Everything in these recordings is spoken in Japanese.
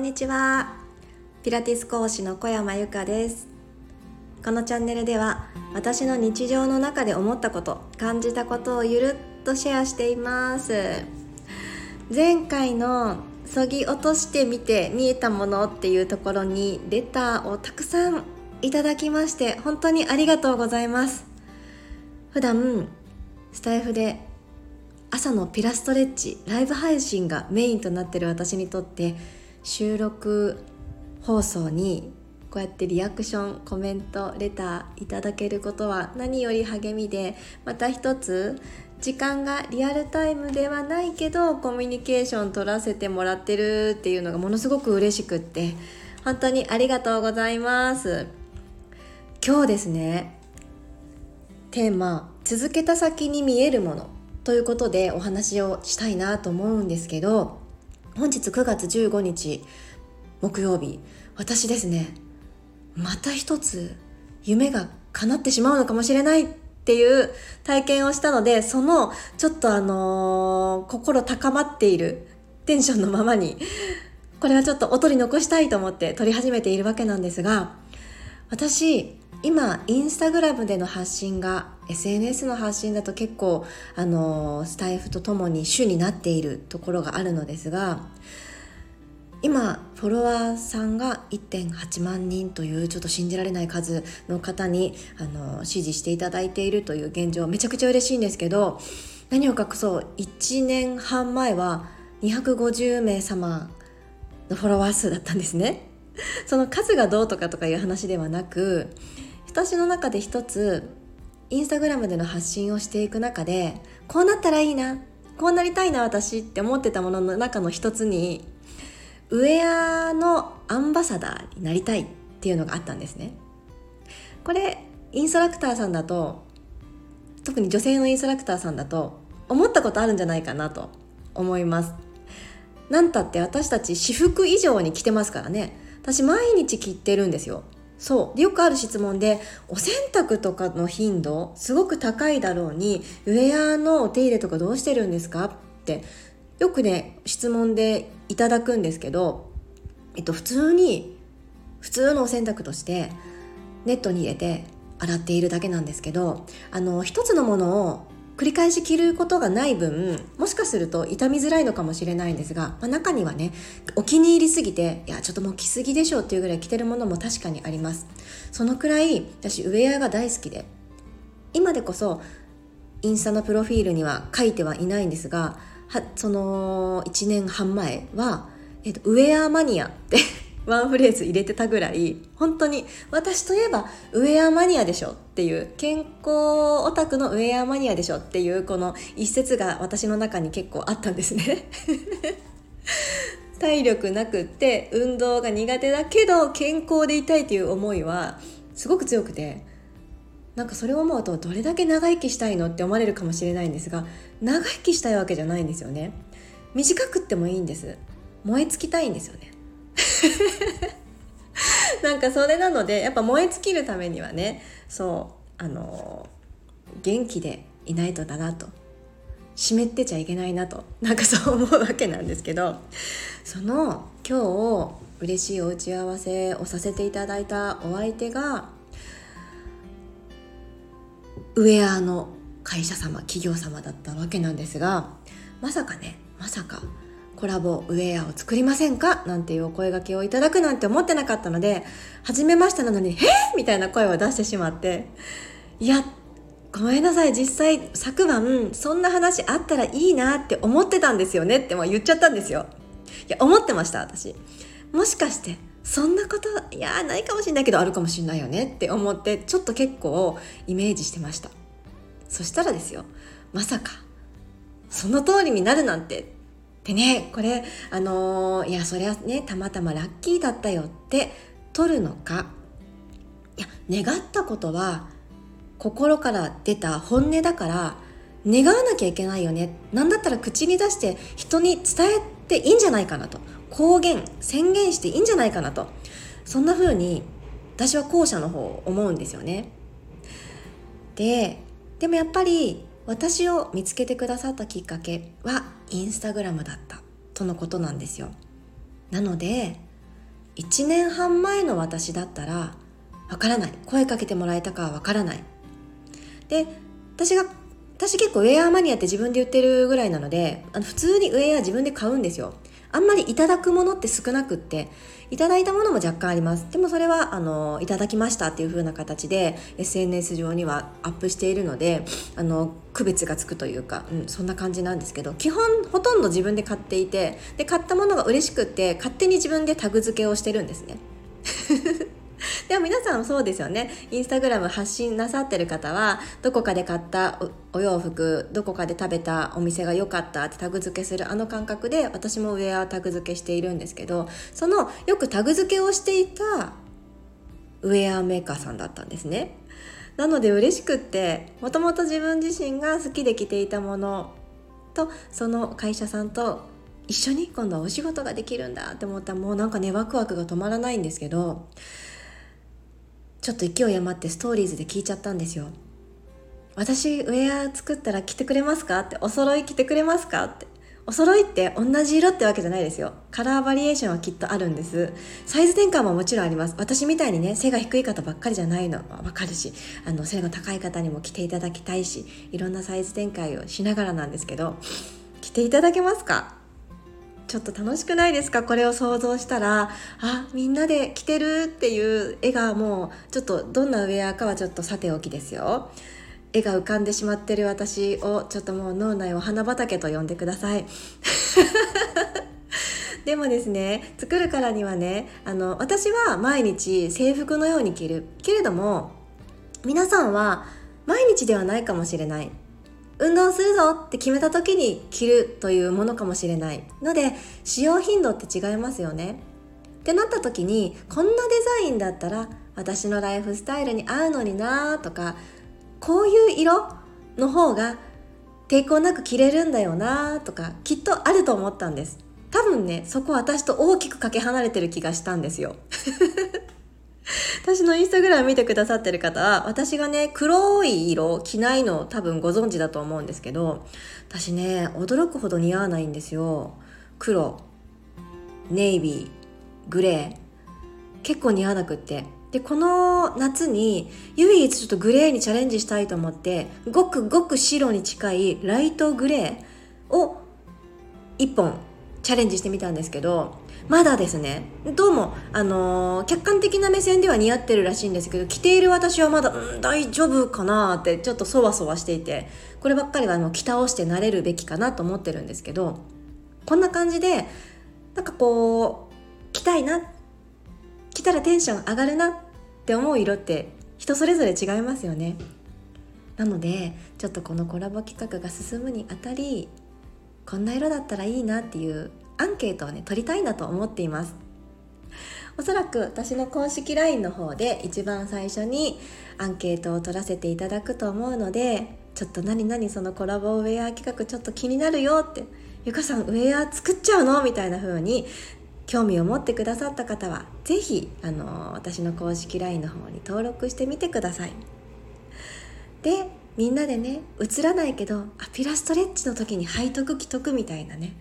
んにちは。ピラティス講師の小山由かです。このチャンネルでは私の日常の中で思ったこと感じたことをゆるっとシェアしています。前回のそぎ落としてみて見えたものっていうところにレターをたくさんいただきまして本当にありがとうございます。普段スタイフで朝のピラストレッチライブ配信がメインとなってる私にとって収録放送にこうやってリアクションコメントレターいただけることは何より励みでまた一つ時間がリアルタイムではないけどコミュニケーション取らせてもらってるっていうのがものすごく嬉しくって本当にありがとうございます。今日ですねテーマ続けた先に見えるものということでお話をしたいなと思うんですけど本日9月15日木曜日私ですね。また一つ夢が叶ってしまうのかもしれないっていう体験をしたのでそのちょっとあのー、心高まっているテンションのままにこれはちょっとお取り残したいと思って撮り始めているわけなんですが私今インスタグラムでの発信が SNS の発信だと結構あのスタイフとともに主になっているところがあるのですが今フォロワーさんが1.8万人というちょっと信じられない数の方にあの支持していただいているという現状めちゃくちゃ嬉しいんですけど何を隠そう1年半前は250名様のフォロワー数だったんですね。その数がどうとかとかいう話ではなく私の中で一つインスタグラムでの発信をしていく中でこうなったらいいなこうなりたいな私って思ってたものの中の一つにウェアのアンバサダーになりたいっていうのがあったんですね。これインストラクターさんだと特に女性のインストラクターさんだと思ったことあるんじゃないかなと思います。なんたって私たち私服以上に着てますからね。私毎日着てるんですよ。そう。よくある質問でお洗濯とかの頻度すごく高いだろうにウェアのお手入れとかどうしてるんですかってよくね質問でいただくんですけど、えっと、普通に普通のお洗濯としてネットに入れて洗っているだけなんですけどあの一つのものを繰り返し着ることがない分もしかすると傷みづらいのかもしれないんですが、まあ、中にはねお気に入りすぎていやちょっともう着すぎでしょっていうぐらい着てるものも確かにあります。そのくらい私ウェアが大好きで。今でこそインスタのプロフィールには書いてはいないんですがはその1年半前は、えっと、ウェアマニアってワンフレーズ入れてたぐらい本当に私といえばウェアマニアでしょっていう健康オタクのウェアマニアでしょっていうこの一節が私の中に結構あったんですね。体力なくって運動が苦手だけど健康でいたいという思いはすごく強くてなんかそれを思うとどれだけ長生きしたいの？って思われるかもしれないんですが長生きしたいわけじゃないんですよね。短くってもいいんです。燃え尽きたいんですよね。なんかそれなのでやっぱ燃え尽きるためにはねそうあの元気でいないとだなと。湿ってちゃいけないなと。なんかそう思うわけなんですけどその今日嬉しいお打ち合わせをさせていただいたお相手がウェアの会社様企業様だったわけなんですがまさかねまさかコラボウェアを作りませんか？なんていうお声がけをいただくなんて思ってなかったので、初めましてなのに、え？みたいな声を出してしまって、いや、ごめんなさい、実際昨晩そんな話あったらいいなって思ってたんですよね？っても言っちゃったんですよ。いや、思ってました、私。もしかして、そんなこと、いや、ないかもしれないけどあるかもしれないよね？って思って、ちょっと結構イメージしてました。そしたらですよ、まさか、その通りになるなんてでねこれあのー、いやそりゃねたまたまラッキーだったよって取るのか。いや願ったことは心から出た本音だから願わなきゃいけないよね。何だったら口に出して人に伝えていいんじゃないかなと。公言宣言していいんじゃないかなと。そんな風に私は後者の方を思うんですよね。ででもやっぱり私を見つけてくださったきっかけはインスタグラムだったとのことなんですよ。なので1年半前の私だったらわからない。声かけてもらえたかはわからない。で私が私結構ウェアマニアって自分で言ってるぐらいなのであの普通にウェア自分で買うんですよ。あんまりいただくものって少なくっていただいたものも若干あります。でもそれはあのいただきましたっていう風な形で SNS 上にはアップしているのであの区別がつくというか、うん、そんな感じなんですけど基本ほとんど自分で買っていてで買ったものが嬉しくって勝手に自分でタグ付けをしてるんですね。でも皆さんそうですよね。インスタグラム発信なさってる方はどこかで買ったお洋服どこかで食べたお店が良かったってタグ付けするあの感覚で私もウェアタグ付けしているんですけどそのよくタグ付けをしていたウェアメーカーさんだったんですね。なので嬉しくってもともと自分自身が好きで着ていたものとその会社さんと一緒に今度はお仕事ができるんだって思ったらもうなんかねワクワクが止まらないんですけどちょっと勢い余ってストーリーズで聞いちゃったんですよ。私ウェア作ったら着てくれますか？って。お揃い着てくれますか？って。お揃いって同じ色ってわけじゃないですよ。カラーバリエーションはきっとあるんです。サイズ転換ももちろんあります。私みたいにね背が低い方ばっかりじゃないの。はわかるし。あの背が高い方にも着ていただきたいし。いろんなサイズ展開をしながらなんですけど。着ていただけますか？ちょっと楽しくないですか？これを想像したらあみんなで着てるっていう絵がもうちょっとどんなウェアかはちょっとさておきですよ。絵が浮かんでしまってる私をちょっともう脳内を花畑と呼んでください。でもですね作るからにはねあの私は毎日制服のように着る。けれども皆さんは毎日ではないかもしれない。運動するぞって決めた時に着るというものかもしれないので使用頻度って違いますよね。ってなった時にこんなデザインだったら私のライフスタイルに合うのになとかこういう色の方が抵抗なく着れるんだよなとかきっとあると思ったんです。多分ねそこ私と大きくかけ離れてる気がしたんですよ。私のインスタグラム見てくださってる方は、私がね、黒い色着ないの多分ご存知だと思うんですけど、私ね、驚くほど似合わないんですよ。黒、ネイビー、グレー、結構似合わなくって。で、この夏に唯一ちょっとグレーにチャレンジしたいと思って、ごくごく白に近いライトグレーを1本チャレンジしてみたんですけど、まだですね。どうも、あのー、客観的な目線では似合ってるらしいんですけど着ている私はまだ、うん、大丈夫かなってちょっとそわそわしていてこればっかりはあの着倒して慣れるべきかなと思ってるんですけどこんな感じでなんかこう着たいな着たらテンション上がるなって思う色って人それぞれ違いますよね。なのでちょっとこのコラボ企画が進むにあたりこんな色だったらいいなっていうアンケートをね取りたいなと思っています。おそらく私の公式 LINE の方で一番最初にアンケートを取らせていただくと思うのでちょっと何々そのコラボウェア企画ちょっと気になるよってゆかさんウェア作っちゃうのみたいな風に興味を持ってくださった方は是非あの私の公式 LINE の方に登録してみてください。でみんなでね映らないけどアピラストレッチの時に背徳着とくみたいなね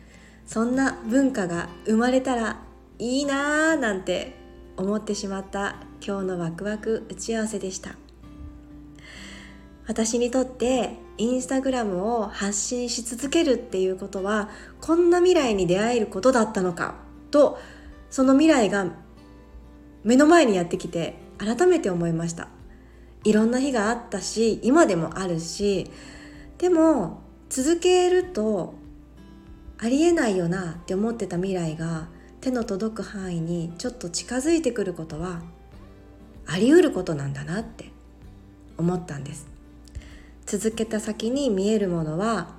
そんな文化が生まれたらいいなーなんて思ってしまった今日のワクワク打ち合わせでした。私にとってインスタグラムを発信し続けるっていうことはこんな未来に出会えることだったのかとその未来が目の前にやってきて改めて思いました。いろんな日があったし今でもあるしでも続けるとありえないよなって思ってた未来が手の届く範囲にちょっと近づいてくることはあり得ることなんだなって思ったんです。続けた先に見えるものは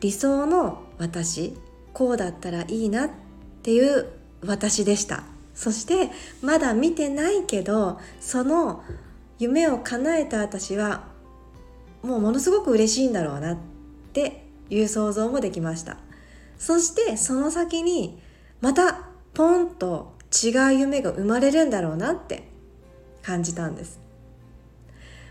理想の私こうだったらいいなっていう私でした。そしてまだ見てないけどその夢を叶えた私はもうものすごく嬉しいんだろうなっていう想像もできました。そしてその先にまたポンと違う夢が生まれるんだろうなって感じたんです。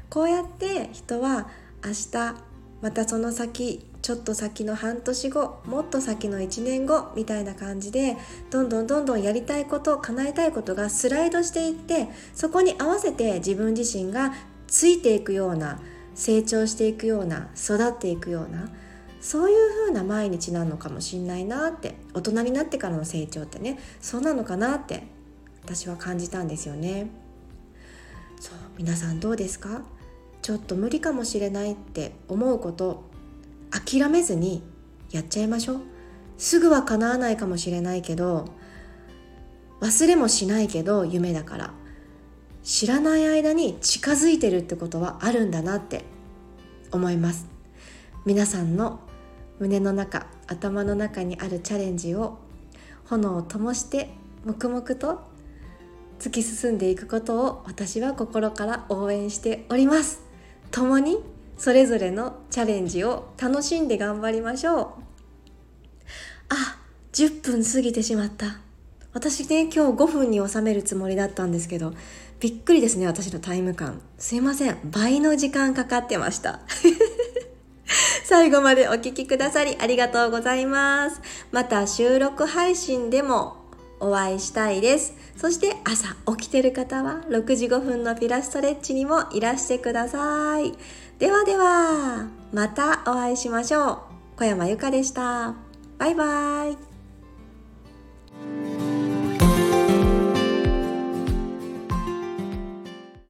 こうやって人は明日またその先ちょっと先の半年後もっと先の1年後みたいな感じでどんどんどんどんやりたいこと叶えたいことがスライドしていってそこに合わせて自分自身がついていくような成長していくような育っていくようなそういう風な毎日なのかもしんないなって大人になってからの成長ってねそうなのかなって私は感じたんですよね。そう皆さんどうですか？ちょっと無理かもしれないって思うこと諦めずにやっちゃいましょう。すぐは叶わないかもしれないけど忘れもしないけど夢だから。知らない間に近づいてるってことはあるんだなって思います。皆さんの胸の中頭の中にあるチャレンジを炎を灯して黙々と突き進んでいくことを私は心から応援しております。共にそれぞれのチャレンジを楽しんで頑張りましょう。あ10分過ぎてしまった。私ね今日5分に収めるつもりだったんですけどびっくりですね私のタイム感。すいません。倍の時間かかってました。最後までお聴きくださりありがとうございます。また収録配信でもお会いしたいです。そして朝起きてる方は6時5分のピラストレッチにもいらしてください。ではではまたお会いしましょう。小山由かでした。バイバイ。